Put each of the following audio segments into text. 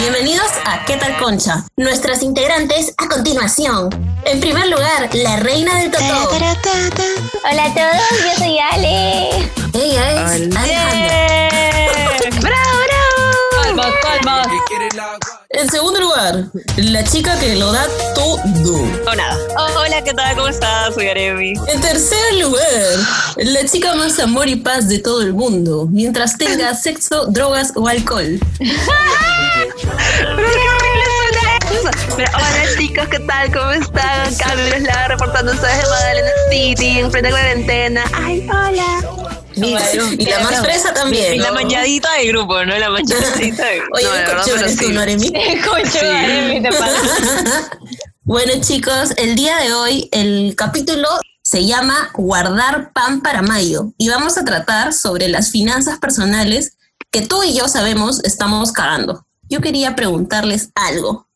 Bienvenidos a ¿Qué tal Concha? Nuestras integrantes a continuación. En primer lugar, la reina del totó. Hola a todos, yo soy Ale. Ella es Alejandra. En segundo lugar, la chica que lo da todo. O nada. Oh, hola, ¿qué tal? ¿Cómo estás? Soy Aremi. En tercer lugar, la chica más amor y paz de todo el mundo, mientras tenga sexo, drogas o alcohol. Hola chicos, ¿qué tal? ¿Cómo están? Carlos la reportándose desde Magdalena City, en plena cuarentena. Ay, hola. Y la más fresa también. Y la mañadita del grupo, ¿no? La mañadita del Oye, no, de te pasa. Bueno, chicos, el día de hoy el capítulo se llama Guardar pan para mayo y vamos a tratar sobre las finanzas personales que tú y yo sabemos estamos cagando. Yo quería preguntarles algo.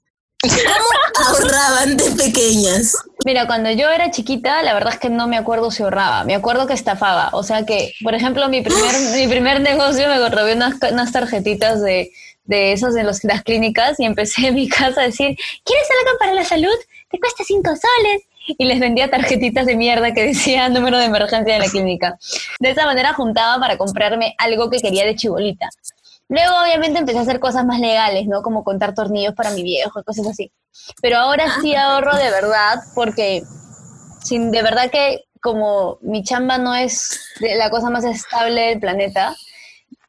¿Cómo ahorraban de pequeñas? Mira, cuando yo era chiquita, la verdad es que no me acuerdo si ahorraba. Me acuerdo que estafaba. O sea que, por ejemplo, mi primer, mi primer negocio me robé unas, unas tarjetitas de, de esos de los, las clínicas y empecé en mi casa a decir, ¿quieres algo para la salud? Te cuesta cinco soles. Y les vendía tarjetitas de mierda que decían número de emergencia de la clínica. De esa manera juntaba para comprarme algo que quería de chibolita. Luego, obviamente, empecé a hacer cosas más legales, ¿no? Como contar tornillos para mi viejo cosas así. Pero ahora sí ahorro de verdad porque sin de verdad que como mi chamba no es la cosa más estable del planeta,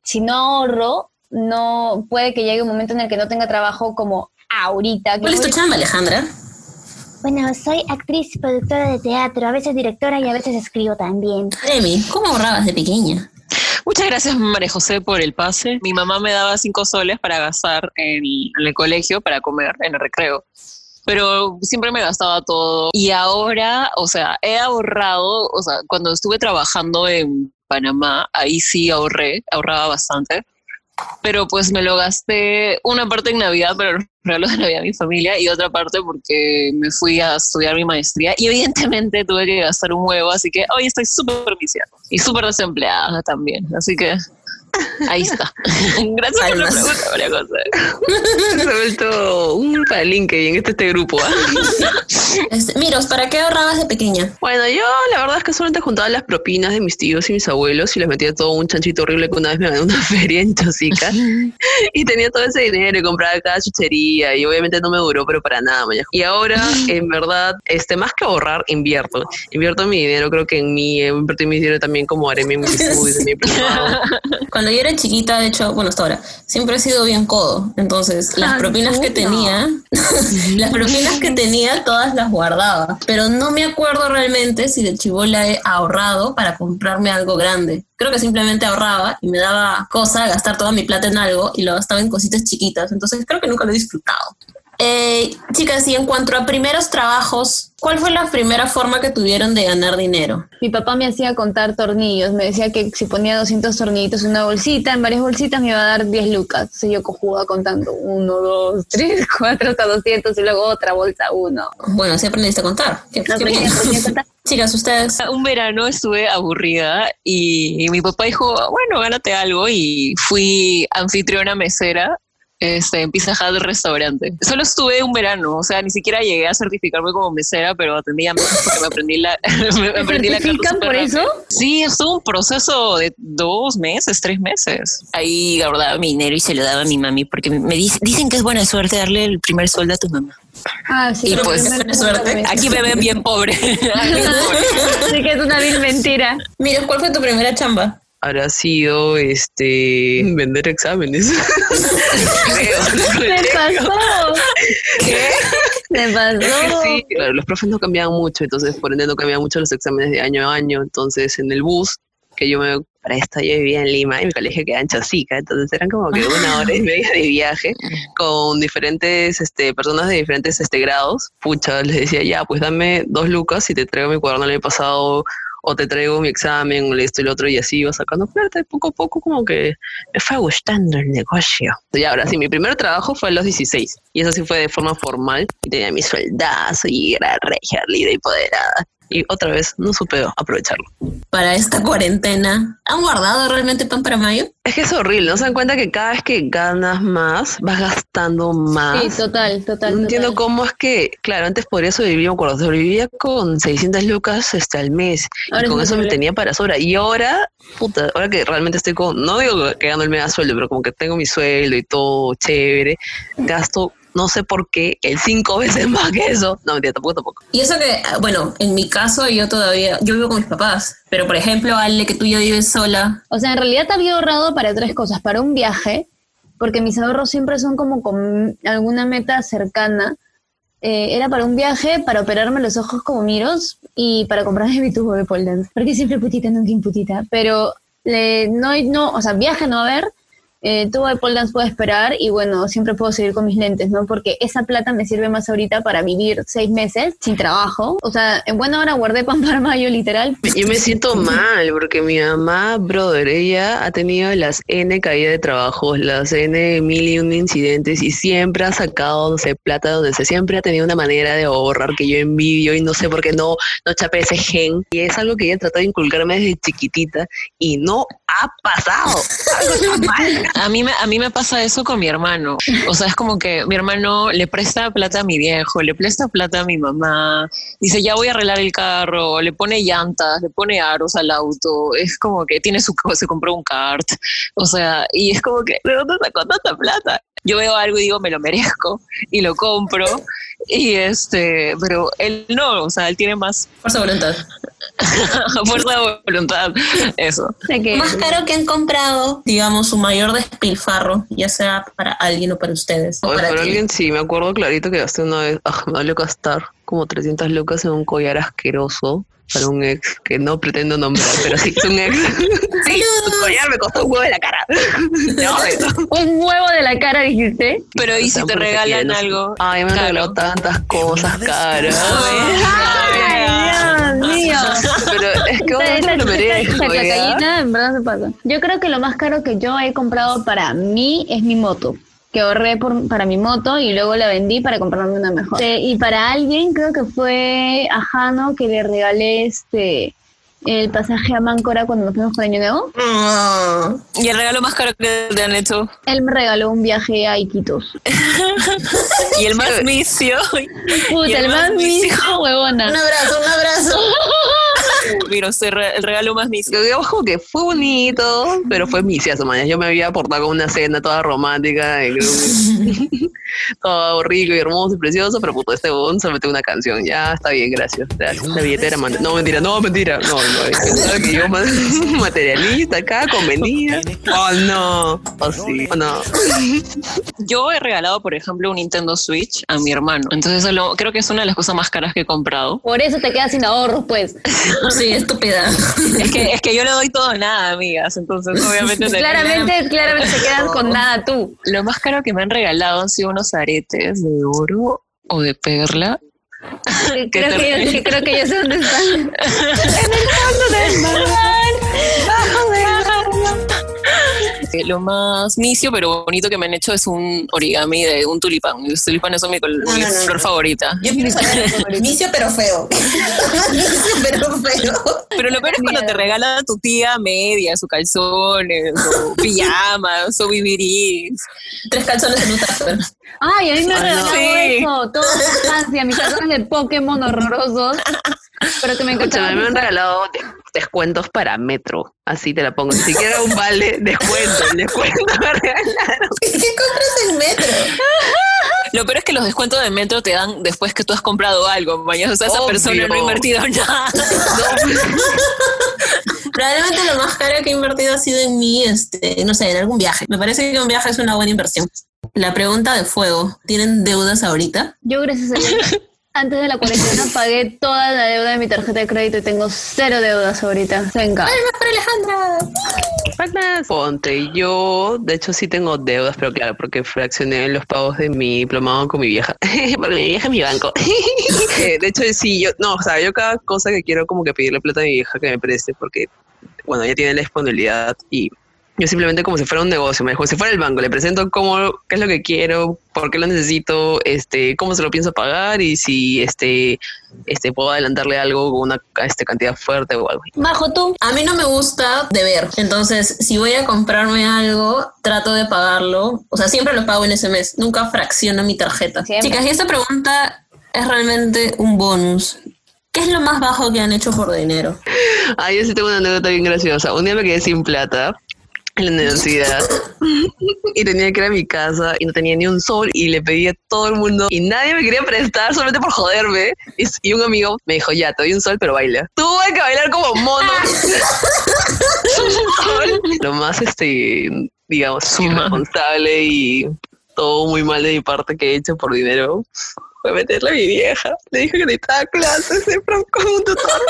si no ahorro, no puede que llegue un momento en el que no tenga trabajo como ahorita. ¿Cuál es tu chamba, Alejandra? Bueno, soy actriz y productora de teatro, a veces directora y a veces escribo también. Remy, ¿cómo ahorrabas de pequeña? Muchas gracias, María José, por el pase. Mi mamá me daba cinco soles para gastar en, en el colegio, para comer en el recreo. Pero siempre me gastaba todo. Y ahora, o sea, he ahorrado, o sea, cuando estuve trabajando en Panamá, ahí sí ahorré, ahorraba bastante. Pero pues me lo gasté una parte en Navidad, pero los regalos de Navidad a mi familia, y otra parte porque me fui a estudiar mi maestría. Y evidentemente tuve que gastar un huevo, así que hoy estoy súper viciada y súper desempleada también. Así que ahí está. Gracias por la pregunta, María José. Se ha vuelto un palinque en este, este grupo. ¿ah? Este, Miros, ¿para qué ahorrabas de pequeña? Bueno, yo la verdad es que solamente juntaba las propinas de mis tíos y mis abuelos y les metía todo un chanchito horrible que una vez me gané una feria en Chosica y tenía todo ese dinero y compraba cada chuchería y obviamente no me duró, pero para nada, mañana. Y ahora, en verdad, este, más que ahorrar, invierto. Invierto mi dinero, creo que en mí, eh, invertí mi dinero también como haré mi diplomado. Cuando yo era chiquita, de hecho, bueno, hasta ahora, siempre he sido bien codo. Entonces, las Ay, propinas que tenía, las propinas que tenía, todas las guardaba. Pero no me acuerdo realmente si de chivola he ahorrado para comprarme algo grande. Creo que simplemente ahorraba y me daba cosa gastar toda mi plata en algo y lo gastaba en cositas chiquitas. Entonces, creo que nunca lo he disfrutado. Eh, chicas, y en cuanto a primeros trabajos, ¿cuál fue la primera forma que tuvieron de ganar dinero? Mi papá me hacía contar tornillos, me decía que si ponía 200 tornillitos en una bolsita, en varias bolsitas me iba a dar 10 lucas. Entonces yo cojuda contando 1, 2, 3, 4 hasta 200 y luego otra bolsa 1. Bueno, así aprendiste a contar. Qué- qué bien. Chicas, ustedes Un verano estuve aburrida y mi papá dijo, bueno, gánate algo y fui anfitriona mesera este, en Pizza Hut restaurante. Solo estuve un verano, o sea, ni siquiera llegué a certificarme como mesera, pero atendía mesas porque me aprendí la, me ¿Te aprendí la carta por rápido. eso? Sí, estuvo un proceso de dos meses, tres meses. Ahí guardaba mi dinero y se lo daba a mi mami porque me dice- dicen que es buena suerte darle el primer sueldo a tu mamá. Ah, sí. Y pues, suerte. Aquí me ven bien pobre. Bien pobre. Así que es una vil mentira. Mira, ¿cuál fue tu primera chamba? Habrá sido este vender exámenes. Me pasó. ¿Qué? Me pasó. Sí, claro, los profes no cambiaban mucho, entonces por ende no cambiaban mucho los exámenes de año a año. Entonces en el bus, que yo me para esto yo vivía en Lima y mi colegio quedaba en Chosica, entonces eran como que una hora y media de viaje con diferentes este, personas de diferentes este, grados. Pucha, les decía, ya, pues dame dos lucas y te traigo mi cuaderno del año pasado o te traigo mi examen, o esto y lo otro, y así iba sacando plata, y poco a poco como que me fue gustando el negocio. Y ahora sí, mi primer trabajo fue a los 16, y eso sí fue de forma formal, y tenía mi sueldazo, y era regia, líder y poderada. Y otra vez no supe aprovecharlo. Para esta cuarentena, ¿han guardado realmente pan para mayo? Es que es horrible, ¿no se dan cuenta que cada vez que ganas más, vas gastando más? Sí, total, total. No entiendo total. cómo es que, claro, antes podría sobrevivir, me acuerdo, sobrevivía con 600 lucas este, al mes Ahora y es con eso me tenía para sobra. Y ahora, puta, ahora que realmente estoy con, no digo que gano el medio sueldo, pero como que tengo mi sueldo y todo chévere, gasto, no sé por qué, el cinco veces más que eso. No, mentira, tampoco, tampoco. Y eso que, ah, bueno, en mi caso yo todavía, yo vivo con mis papás, pero por ejemplo, Ale, que tú ya vives sola, O sea, en realidad había ahorrado para tres cosas. Para un viaje, porque mis ahorros siempre son como con alguna meta cercana. Eh, era para un viaje, para operarme los ojos como miros y para comprarme mi tubo de pole dance. Porque siempre putita, nunca imputita. Pero eh, no, no, o sea, viaje no va a haber. Eh, tubo de pole dance puedo esperar y bueno, siempre puedo seguir con mis lentes, ¿no? Porque esa plata me sirve más ahorita para vivir seis meses sin trabajo. O sea, en buena hora guardé pan para mayo, literal. Yo me siento mal porque mi mamá, brother, ella ha tenido las N caídas de trabajo, las N mil y un incidentes y siempre ha sacado, no sé, plata donde se siempre ha tenido una manera de ahorrar que yo envidio y no sé por qué no, no chapé ese gen. Y es algo que ella tratado de inculcarme desde chiquitita y no ha pasado. Algo está mal. A mí, me, a mí me pasa eso con mi hermano. O sea, es como que mi hermano le presta plata a mi viejo, le presta plata a mi mamá, dice, ya voy a arreglar el carro, le pone llantas, le pone aros al auto, es como que tiene su, se compró un kart. O sea, y es como que, ¿de dónde sacó tanta plata? Yo veo algo y digo, me lo merezco y lo compro. Y este, pero él no, o sea, él tiene más fuerza de voluntad. fuerza de voluntad. Eso. Más caro que han comprado, digamos, su mayor despilfarro, ya sea para alguien o para ustedes. o para alguien sí, me acuerdo clarito que gasté una vez, ah, me valió gastar como 300 lucas en un collar asqueroso para un ex que no pretendo nombrar, pero sí, es un ex. sí, su collar me costó un huevo de la cara. No, un huevo de la cara, dijiste. Pero ¿y si te regalan algo? Ay, me han regalado tantas cosas caras. Ay, Dios mío. Pero es que uno lo esta ¿ya? clayita, en verdad se pasa. Yo creo que lo más caro que yo he comprado para mí es mi moto. Que ahorré por, para mi moto y luego la vendí para comprarme una mejor. Y para alguien, creo que fue a Jano que le regalé este el pasaje a Máncora cuando nos fuimos con Año Nuevo. Mm. ¿Y el regalo más caro que te han hecho? Él me regaló un viaje a Iquitos. Y el más misio. Puta, el, el más más mísimo. huevona. Un abrazo, un abrazo. Mira, re- el regalo más misio. Yo como que fue bonito, pero fue misiazo, man. Yo me había portado con una cena toda romántica, y todo rico y hermoso y precioso, pero puto, este bon se metió una canción. Ya, está bien, gracias. gracias. La billetera manda. No, mentira, no, mentira. No, no, que yo ma- materialista acá, convenida. Oh, no. Oh, sí. Oh, no. Yo he regalado, por ejemplo, un Nintendo Switch a mi hermano. Entonces, eso lo- creo que es una de las cosas más caras que he comprado. Por eso te quedas sin ahorros, pues. Sí, estúpida. Es que, es que yo le doy todo nada, amigas. Entonces, obviamente... te- Claramente, claramente te quedas con nada tú. Lo más caro que me han regalado han sido unos aretes de oro o de perla. Creo ¿Qué que, yo, creo que yo sé dónde están. Eh, Lo más misio pero bonito que me han hecho es un origami de un tulipán. Los tulipanes son mi, col- No, mi no, no, flor no. favorita. Yo vicio pero feo. pero feo. Pero lo peor es cuando te regala tu tía media, sus calzones, o pijamas, o vivirís. Tres calzones en un tupper. Ay, a mí me no. regalado Sí. eso. Toda la infancia. Mis calzones de Pokémon horrorosos. Pero que me encantaban. me han regalado de- descuentos para metro. Así te la pongo. Ni siquiera un vale, descuento. El descuento me regalaron. ¿Qué compras en metro? Lo peor es que los descuentos de metro te dan después que tú has comprado algo, mañana. O sea, esa Obvio. persona no ha invertido nada. Probablemente lo más caro que he invertido ha sido en mí, este, no sé, en algún viaje. Me parece que un viaje es una buena inversión. La pregunta de fuego, ¿tienen deudas ahorita? Yo, gracias a Dios, antes de la cuarentena pagué toda la deuda de mi tarjeta de crédito y tengo cero deudas ahorita. Venga. para Alejandra! Ponte, yo de hecho sí tengo deudas, pero claro, porque fraccioné los pagos de mi diplomado con mi vieja. porque mi vieja es mi banco. Eh, de hecho, sí, yo, no, o sea, yo cada cosa que quiero como que pedirle plata a mi vieja que me preste, porque, bueno, ella tiene la disponibilidad y Yo simplemente como si fuera un negocio, me como si fuera el banco, le presento cómo, qué es lo que quiero, por qué lo necesito, este, cómo se lo pienso pagar y si este, este puedo adelantarle algo con una este, cantidad fuerte o algo. Majo, tú. A mí no me gusta deber, entonces si voy a comprarme algo, trato de pagarlo, o sea, siempre lo pago en ese mes, nunca fracciono mi tarjeta. Siempre. Chicas, y esta pregunta es realmente un bonus. ¿Qué es lo más bajo que han hecho por dinero? Ah, yo sí tengo una anécdota bien graciosa. Un día me quedé sin plata en la universidad y tenía que ir a mi casa y no tenía ni un sol y le pedí a todo el mundo y nadie me quería prestar solamente por joderme. Y, y un amigo me dijo, ya, te doy un sol, pero baila. Tuve que bailar como mono. Lo más, este, digamos, irresponsable y todo muy mal de mi parte que he hecho por dinero fue meterle a mi vieja. Le dije que necesitaba clases de con un tutor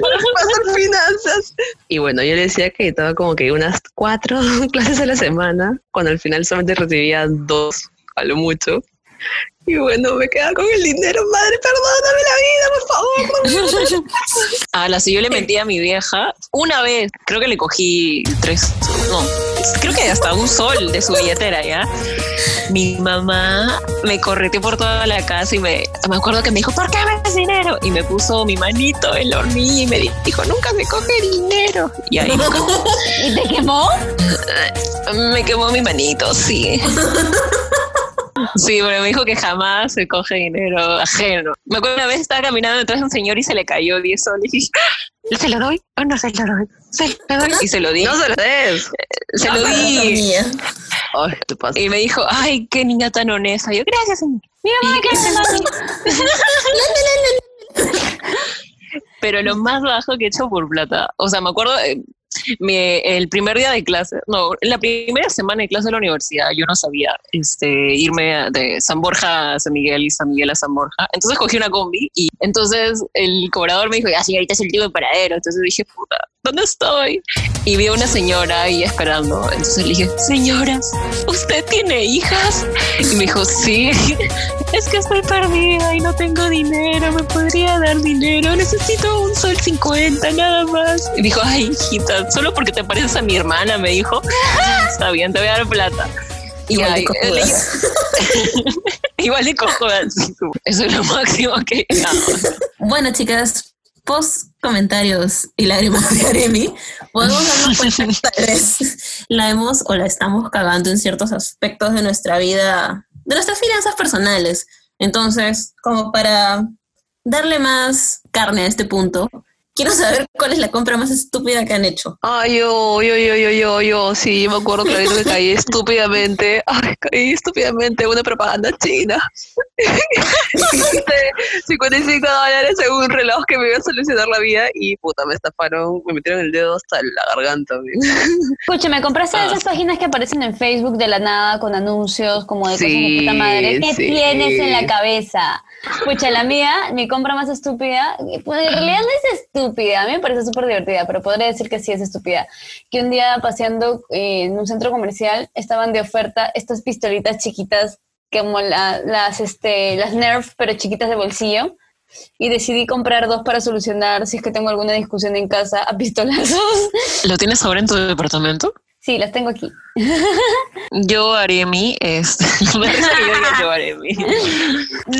para pasar finanzas. Y bueno, yo le decía que estaba como que unas cuatro clases a la semana, cuando al final solamente recibía dos, a lo mucho. Y bueno, me quedaba con el dinero, madre, perdóname la vida, por favor. A la si yo le mentí a mi vieja una vez, creo que le cogí tres, no, creo que hasta un sol de su billetera, ¿ya? Mi mamá me correteó por toda la casa y me, me acuerdo que me dijo, ¿por qué me das dinero? Y me puso mi manito en la hornilla y me dijo, nunca me coge dinero. Y ahí ¿Y te quemó? me quemó mi manito, sí. Sí, pero me dijo que jamás se coge dinero ajeno. Me acuerdo una vez estaba caminando detrás de un señor y se le cayó 10 soles. Y dije, "Ah, ¿se lo doy o no se lo doy? ¿Se lo doy? Y se lo di. No se lo des. se lo di. Mía. Ay, te pasa. Y me dijo, ay, qué niña tan honesta. Yo, gracias, señor. Mira, mamá, ¿qué? Pero lo más bajo que he hecho por plata. O sea, me acuerdo, eh, mi- el primer día de clase, no, la primera semana de clase de la universidad, yo no sabía este, irme de San Borja a San Miguel y San Miguel a San Borja. Entonces cogí una combi y entonces el cobrador me dijo, ya, señorita, es el tipo de paradero. Entonces dije, puta, ¿dónde estoy? Y vi a una señora ahí esperando. Entonces le dije, señoras, ¿usted tiene hijas? Y me dijo, sí. Es que estoy perdida y no tengo dinero, me podría dar dinero, necesito un sol 50 nada más. Y dijo, ay, hijita, solo porque te pareces a mi hermana, me dijo, está bien, te voy a dar plata. Y Igual de cojudas. igual de cojudas, Eso es lo máximo que. Bueno, chicas, post comentarios y lágrimas de Aremi, podemos darnos cuenta que la hemos o la estamos cagando en ciertos aspectos de nuestra vida, de nuestras finanzas personales. Entonces, como para darle más carne a este punto, quiero saber cuál es la compra más estúpida que han hecho. Ay, yo, yo, yo, yo, yo, yo, sí, yo me acuerdo clarito que caí estúpidamente, ay, caí estúpidamente en una propaganda china. Dijiste 55 dólares en un reloj que me iba a solucionar la vida y puta, me estafaron, me metieron el dedo hasta la garganta. güey. Escúchame, ¿compraste Ah. esas páginas que aparecen en Facebook de la nada con anuncios como de cosas Sí, de puta madre? ¿Qué sí. tienes en la cabeza? Escucha, la mía, mi compra más estúpida, pues en realidad no es estúpida, a mí me parece súper divertida, pero podría decir que sí es estúpida. Que un día paseando eh, en un centro comercial estaban de oferta estas pistolitas chiquitas como la- las, este, las Nerf, pero chiquitas de bolsillo. Y decidí comprar dos para solucionar si es que tengo alguna discusión en casa a pistolazos. ¿Lo tienes ahora en tu departamento? Sí, las tengo aquí. Yo haré mi, este, me risa que yo diga yo haré mi.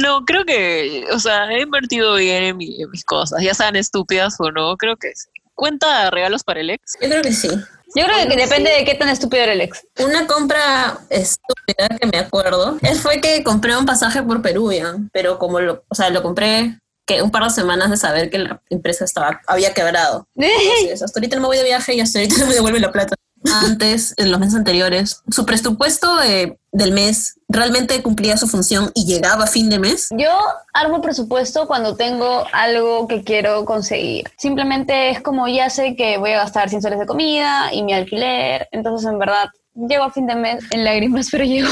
No, creo que, o sea, he invertido bien en, mi- en mis cosas, ya sean estúpidas o no, creo que sí. ¿Cuenta regalos para el ex? Yo creo que sí. Yo creo que depende de qué tan estúpido era el ex. Una compra estúpida que me acuerdo es fue que compré un pasaje por Perú, ya, pero como lo, o sea, lo compré que un par de semanas de saber que la empresa estaba había quebrado. Entonces, hasta ahorita no me voy de viaje y hasta ahorita no me devuelve la plata. Antes, en los meses anteriores, su presupuesto eh, del mes realmente cumplía su función y llegaba a fin de mes. Yo armo presupuesto cuando tengo algo que quiero conseguir. Simplemente es como ya sé que voy a gastar 100 soles de comida y mi alquiler. Entonces, en verdad, llego a fin de mes en lágrimas, pero llego.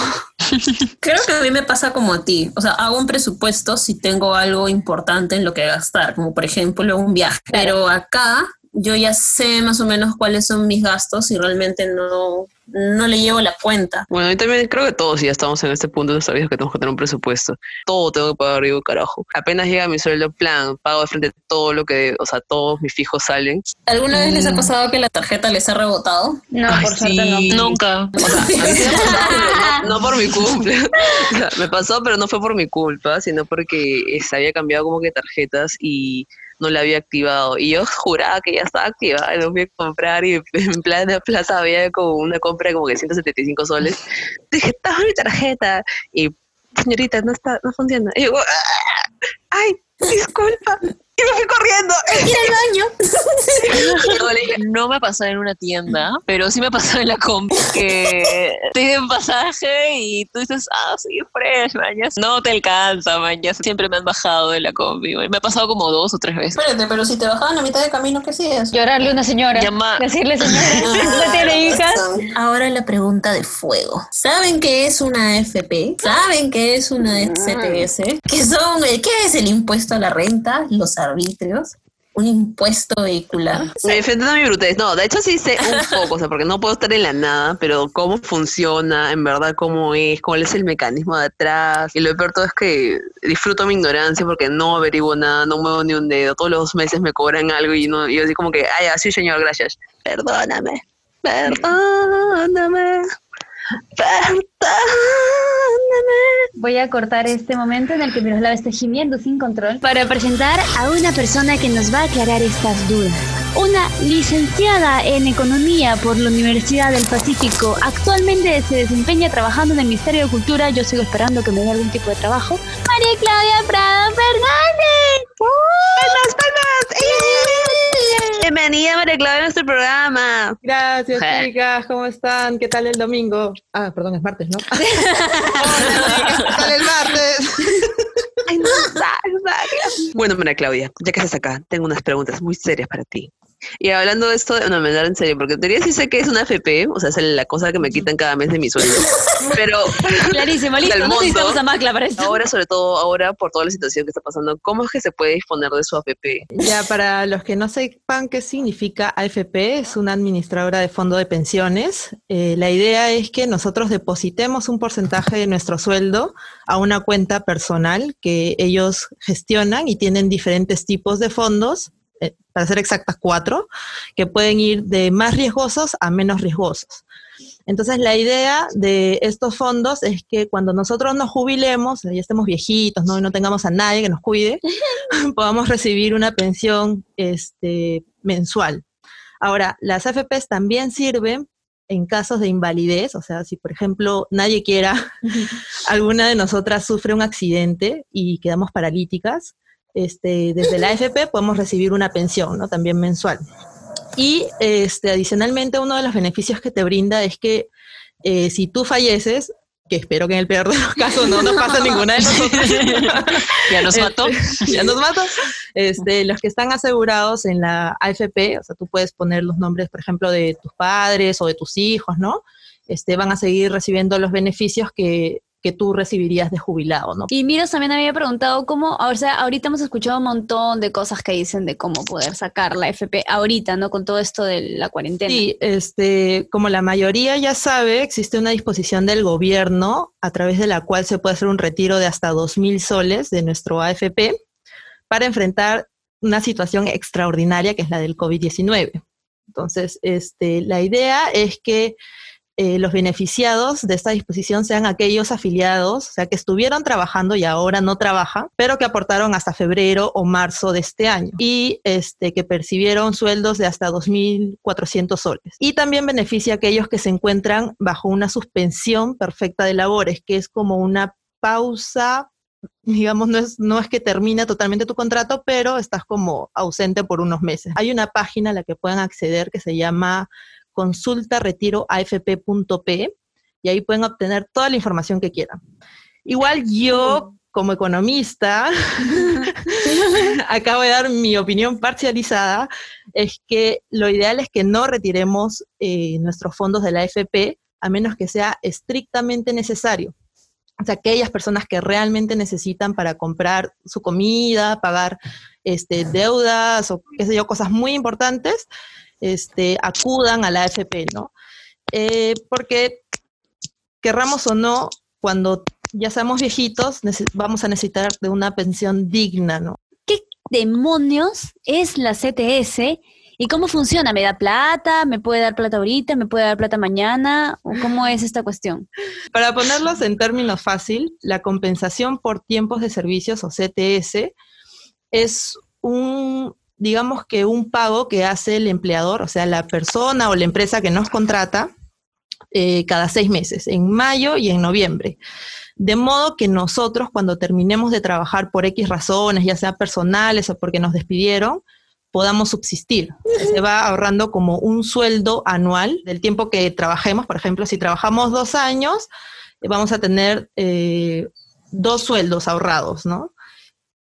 Creo que a mí me pasa como a ti. O sea, hago un presupuesto si tengo algo importante en lo que gastar, como por ejemplo un viaje. Pero acá yo ya sé más o menos cuáles son mis gastos y realmente no, no le llevo la cuenta. Bueno, y también creo que todos ya estamos en este punto de nuestra vida que tenemos que tener un presupuesto. Todo tengo que pagar arriba, carajo. Apenas llega mi sueldo plan, pago de frente todo lo que, o sea, todos mis fijos salen. ¿Alguna vez les ha pasado que la tarjeta les ha rebotado? No, Ay, por suerte no. sí. Nunca. O sea, sí no, no por mi. O sea, me pasó, pero no fue por mi culpa, sino porque se había cambiado como que tarjetas y no la había activado. Y yo juraba que ya estaba activada lo fui a comprar y en plan de plaza había como una compra de como que 175 soles. Dije, está mi tarjeta. Y señorita, no está, no funciona. Y yo, "Ah, ay, disculpa. Y me fui corriendo. Ir al baño. No me ha pasado en una tienda, pero sí me ha pasado en la combi que te piden pasaje y tú dices, ah, sí, fresh, mañas. No te alcanza, mañas. Siempre me han bajado de la combi. güey. Me ha pasado como dos o tres veces. Espérate, pero si te bajaban a mitad de camino, ¿qué hacías? Llorarle a una señora. Llama- Decirle, señora, ¿no tiene hijas? Ahora la pregunta de fuego. ¿Saben qué es una AFP? ¿Saben qué es una CTS? ¿Qué son? ¿Qué es el impuesto a la renta? Los arbitrios. Un impuesto vehicular. Me defiendo de mi brutez. No, de hecho sí sé un poco, o sea, porque no puedo estar en la nada, pero cómo funciona, en verdad, cómo es, cuál es el mecanismo de atrás. Y lo peor todo es que disfruto mi ignorancia porque no averiguo nada, no muevo ni un dedo. Todos los meses me cobran algo y no, y yo así como que, ay, así señor, gracias. Perdóname, perdóname, Voy a cortar este momento en el que Miroslava está gimiendo sin control para presentar a una persona que nos va a aclarar estas dudas. Una licenciada en Economía por la Universidad del Pacífico. Actualmente se desempeña trabajando en el Ministerio de Cultura. Yo sigo esperando que me dé algún tipo de trabajo. María Claudia Prado Fernández. Bienvenida, María Claudia, a nuestro programa. Gracias, chicas. ¿Cómo están? ¿Qué tal el domingo? Ah, perdón, es martes, ¿no? ¿Qué tal el martes? Ay, no, no, no. Bueno, María Claudia, ya que estás acá, tengo unas preguntas muy serias para ti. Y hablando de esto, no, me da en serio, porque en teoría sí sé que es una FP, o sea, es la cosa que me quitan cada mes de mi sueldo. Pero Clarísimo, listo. No necesitamos a Macla para esto. ahora, sobre todo ahora, por toda la situación que está pasando, ¿cómo es que se puede disponer de su AFP? Ya, para los que no sepan qué significa AFP, es una administradora de fondo de pensiones. Eh, la idea es que nosotros depositemos un porcentaje de nuestro sueldo a una cuenta personal que ellos gestionan y tienen diferentes tipos de fondos, para ser exactas cuatro, que pueden ir de más riesgosos a menos riesgosos. Entonces, la idea de estos fondos es que cuando nosotros nos jubilemos, ya estemos viejitos, ¿no? y no tengamos a nadie que nos cuide, podamos recibir una pensión este, mensual. Ahora, las AFPs también sirven en casos de invalidez, o sea, si por ejemplo nadie quiera, alguna de nosotras sufre un accidente y quedamos paralíticas, este, desde la AFP podemos recibir una pensión, ¿no? También mensual. Y este, adicionalmente, uno de los beneficios que te brinda es que eh, si tú falleces, que espero que en el peor de los casos no nos pase a ninguna de nosotras, Ya nos mató. este, ya nos mató. Este, los que están asegurados en la AFP, o sea, tú puedes poner los nombres, por ejemplo, de tus padres o de tus hijos, ¿no? Este, van a seguir recibiendo los beneficios que, que tú recibirías de jubilado, ¿no? Y Miros también había preguntado cómo, o sea, ahorita hemos escuchado un montón de cosas que dicen de cómo poder sacar la FP ahorita, ¿no? Con todo esto de la cuarentena. Sí, este, como la mayoría ya sabe, existe una disposición del gobierno a través de la cual se puede hacer un retiro de hasta 2.000 soles de nuestro AFP para enfrentar una situación extraordinaria que es la del COVID-19. Entonces, este, la idea es que eh, los beneficiados de esta disposición sean aquellos afiliados, o sea, que estuvieron trabajando y ahora no trabajan, pero que aportaron hasta febrero o marzo de este año y este, que percibieron sueldos de hasta 2.400 soles. Y también beneficia a aquellos que se encuentran bajo una suspensión perfecta de labores, que es como una pausa digamos, no es, no es que termina totalmente tu contrato, pero estás como ausente por unos meses. Hay una página a la que pueden acceder que se llama consultaretiroafp.p y ahí pueden obtener toda la información que quieran. Igual yo, como economista, acabo de dar mi opinión parcializada, es que lo ideal es que no retiremos eh, nuestros fondos de la AFP a menos que sea estrictamente necesario. o sea, aquellas personas que realmente necesitan para comprar su comida, pagar este, deudas o qué yo, cosas muy importantes, este, acudan a la AFP, ¿no? Eh, porque querramos o no, cuando ya seamos viejitos, vamos a necesitar de una pensión digna, ¿no? ¿Qué demonios es la CTS ¿Y cómo funciona? ¿Me da plata? ¿Me puede dar plata ahorita? ¿Me puede dar plata mañana? ¿O cómo es esta cuestión? Para ponerlos en términos fácil, la compensación por tiempos de servicios o CTS es un, digamos que un pago que hace el empleador, o sea, la persona o la empresa que nos contrata eh, cada seis meses, en mayo y en noviembre. De modo que nosotros cuando terminemos de trabajar por X razones, ya sea personales o porque nos despidieron, podamos subsistir. Se va ahorrando como un sueldo anual del tiempo que trabajemos. Por ejemplo, si trabajamos dos años, eh, vamos a tener eh, dos sueldos ahorrados, ¿no?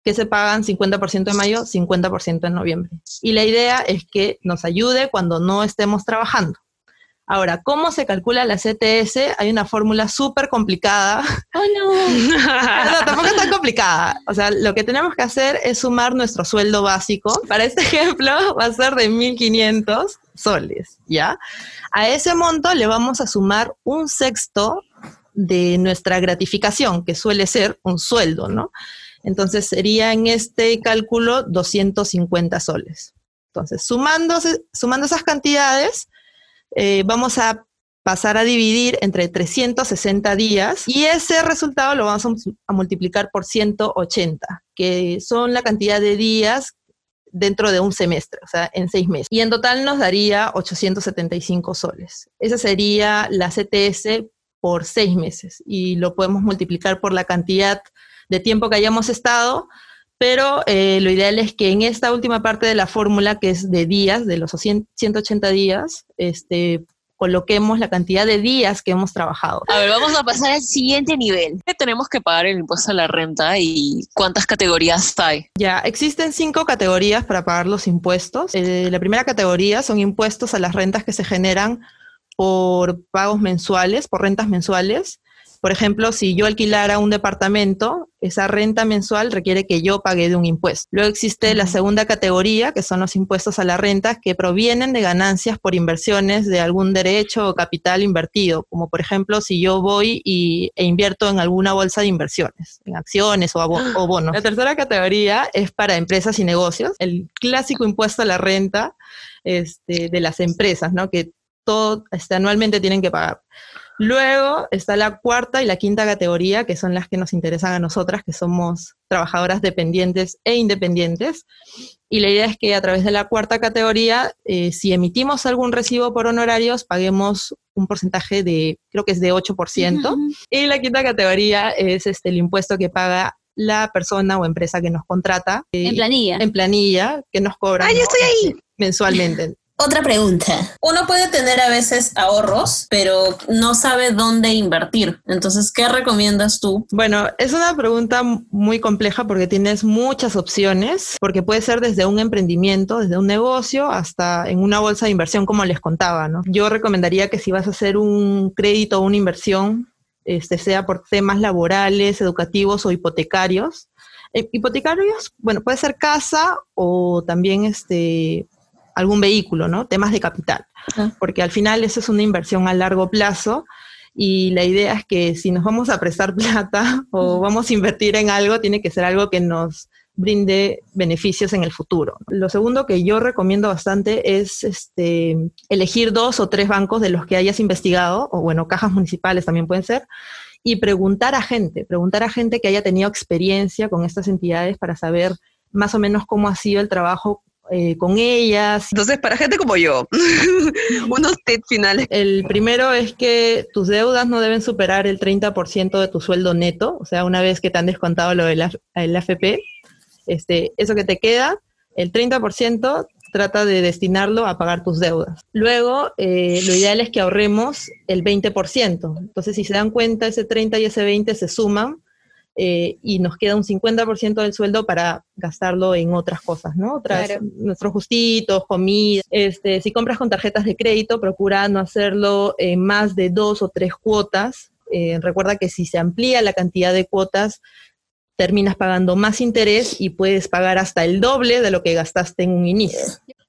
Que se pagan 50% en mayo, 50% en noviembre. Y la idea es que nos ayude cuando no estemos trabajando. Ahora, ¿cómo se calcula la CTS? Hay una fórmula súper complicada. ¡Oh, no! no! Tampoco es tan complicada. O sea, lo que tenemos que hacer es sumar nuestro sueldo básico. Para este ejemplo, va a ser de 1.500 soles, ¿ya? A ese monto le vamos a sumar un sexto de nuestra gratificación, que suele ser un sueldo, ¿no? Entonces sería en este cálculo 250 soles. Entonces, sumando, sumando esas cantidades, eh, vamos a pasar a dividir entre 360 días y ese resultado lo vamos a, multiplicar por 180, que son la cantidad de días dentro de un semestre, o sea, en seis meses. Y en total nos daría 875 soles. Esa sería la CTS por seis meses y lo podemos multiplicar por la cantidad de tiempo que hayamos estado pero eh, lo ideal es que en esta última parte de la fórmula, que es de días, de los 180 días, este, coloquemos la cantidad de días que hemos trabajado. A ver, vamos a pasar al siguiente nivel. Tenemos que pagar el impuesto a la renta y cuántas categorías hay. Ya, existen cinco categorías para pagar los impuestos. Eh, la primera categoría son impuestos a las rentas que se generan por pagos mensuales, por rentas mensuales. Por ejemplo, si yo alquilara un departamento, esa renta mensual requiere que yo pague de un impuesto. Luego existe la segunda categoría, que son los impuestos a la renta, que provienen de ganancias por inversiones de algún derecho o capital invertido, como por ejemplo si yo voy y, e invierto en alguna bolsa de inversiones, en acciones o, o bonos. La tercera categoría es para empresas y negocios, el clásico impuesto a la renta este, de las empresas, ¿no? que todo este, anualmente tienen que pagar. Luego está la cuarta y la quinta categoría, que son las que nos interesan a nosotras, que somos trabajadoras dependientes e independientes. Y la idea es que a través de la cuarta categoría, eh, si emitimos algún recibo por honorarios, paguemos un porcentaje de, creo que es de 8%. Y la quinta categoría es este, el impuesto que paga la persona o empresa que nos contrata. en planilla. En planilla, que nos cobra. ¡Ay, yo estoy ahí! Mensualmente. Otra pregunta. Uno puede tener a veces ahorros, pero no sabe dónde invertir. Entonces, ¿qué recomiendas tú? Bueno, es una pregunta muy compleja porque tienes muchas opciones, porque puede ser desde un emprendimiento, desde un negocio, hasta en una bolsa de inversión, como les contaba, ¿no? Yo recomendaría que si vas a hacer un crédito o una inversión, este, sea por temas laborales, educativos o hipotecarios. Eh, hipotecarios, bueno, puede ser casa o también este, algún vehículo, ¿no? Temas de capital, porque al final eso es una inversión a largo plazo y la idea es que si nos vamos a prestar plata o vamos a invertir en algo, tiene que ser algo que nos brinde beneficios en el futuro. Lo segundo que yo recomiendo bastante es este, elegir dos o tres bancos de los que hayas investigado, o bueno, cajas municipales también pueden ser, y preguntar a gente, preguntar a gente que haya tenido experiencia con estas entidades para saber más o menos cómo ha sido el trabajo eh, con ellas. Entonces, para gente como yo, unos tips finales. El primero es que tus deudas no deben superar el 30% de tu sueldo neto, o sea, una vez que te han descontado lo del AFP, este, eso que te queda, el 30% trata de destinarlo a pagar tus deudas. Luego, eh, lo ideal es que ahorremos el 20%. Entonces, si se dan cuenta, ese 30 y ese 20 se suman eh, y nos queda un 50% del sueldo para gastarlo en otras cosas, ¿no? Otras, nuestros justitos, comida. Este, si compras con tarjetas de crédito, procura no hacerlo en más de dos o tres cuotas Eh, recuerda que si se amplía la cantidad de cuotas, terminas pagando más interés y puedes pagar hasta el doble de lo que gastaste en un inicio.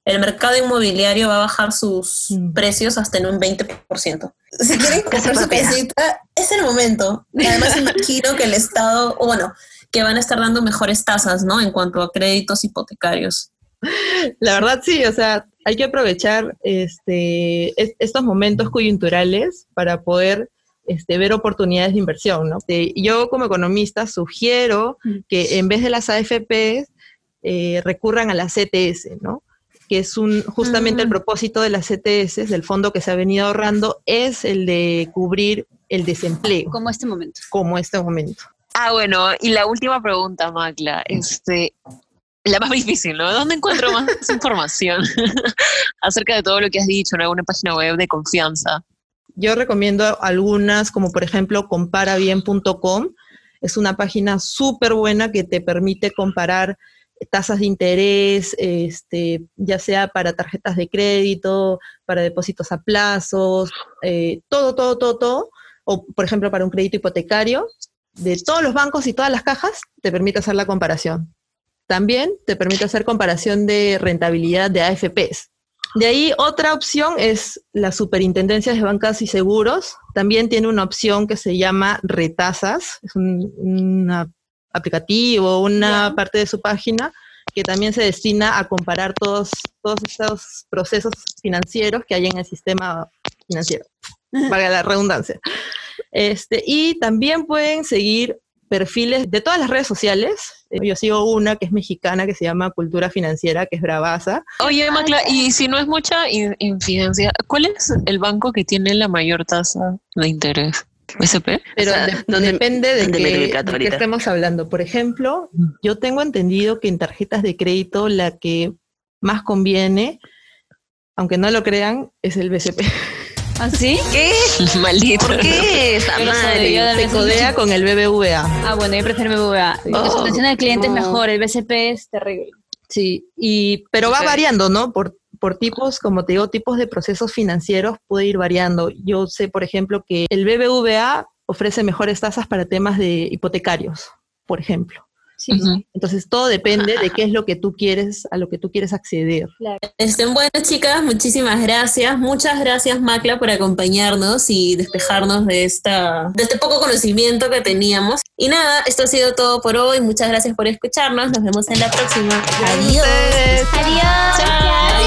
El mercado inmobiliario va a bajar sus Mm. precios hasta en un 20%. Si quieren comprar su casita, es el momento. Además, imagino que el Estado, o bueno, que van a estar dando mejores tasas, ¿no? En cuanto a créditos hipotecarios. La verdad sí, o sea, hay que aprovechar este, es- estos momentos coyunturales para poder este, ver oportunidades de inversión, ¿no? Este, yo como economista sugiero que en vez de las AFPs eh, recurran a las CTS, ¿no? Que es un, justamente el propósito de las CTS, del fondo que se ha venido ahorrando, es el de cubrir el desempleo, Como este momento. como este momento. Ah, bueno, y la última pregunta, Macla, este, la más difícil, ¿no? ¿Dónde encuentro más información acerca de todo lo que has dicho en alguna página web de confianza? Yo recomiendo algunas, como por ejemplo comparabien.com. Es una página súper buena que te permite comparar tasas de interés, este, ya sea para tarjetas de crédito, para depósitos a plazos, eh, todo, todo, todo, todo. O por ejemplo para un crédito hipotecario, de todos los bancos y todas las cajas, te permite hacer la comparación. También te permite hacer comparación de rentabilidad de AFPs. De ahí otra opción es la Superintendencia de Bancas y Seguros. También tiene una opción que se llama Retasas. Es un una aplicativo, una parte de su página que también se destina a comparar todos, todos estos procesos financieros que hay en el sistema financiero. Valga la redundancia. Este, y también pueden seguir perfiles de todas las redes sociales. Eh, Yo sigo una que es mexicana que se llama Cultura Financiera, que es bravaza. Oye, Macla, y si no es mucha in- infidencia, ¿cuál es el banco que tiene la mayor tasa de interés? ¿SP? Pero O sea, de- ¿dónde- depende de ahorita? estemos hablando. Por ejemplo, yo tengo entendido que en tarjetas de crédito la que más conviene, aunque no lo crean, es el BCP. ¿Ah, sí? ¿Qué? Maldito. ¿Por qué esa madre? yo Se codea con el BBVA. Ah, bueno, yo prefiero BBVA. La Oh, atención al cliente es no. mejor, el BCP es terrible. Sí, y, pero va variando, ¿no? Por, por tipos, como te digo, tipos de procesos financieros puede ir variando. Yo sé, por ejemplo, que el BBVA ofrece mejores tasas para temas de hipotecarios, por ejemplo. Sí. Entonces todo depende de qué es lo que tú quieres, a lo que tú quieres acceder. Estén buenas, chicas. Muchísimas gracias. Muchas gracias, Macla, por acompañarnos y despejarnos de, esta, de este poco conocimiento que teníamos. Y nada, esto ha sido todo por hoy. Muchas gracias por escucharnos. Nos vemos en la próxima. Adiós. Adiós. Chao. Adiós.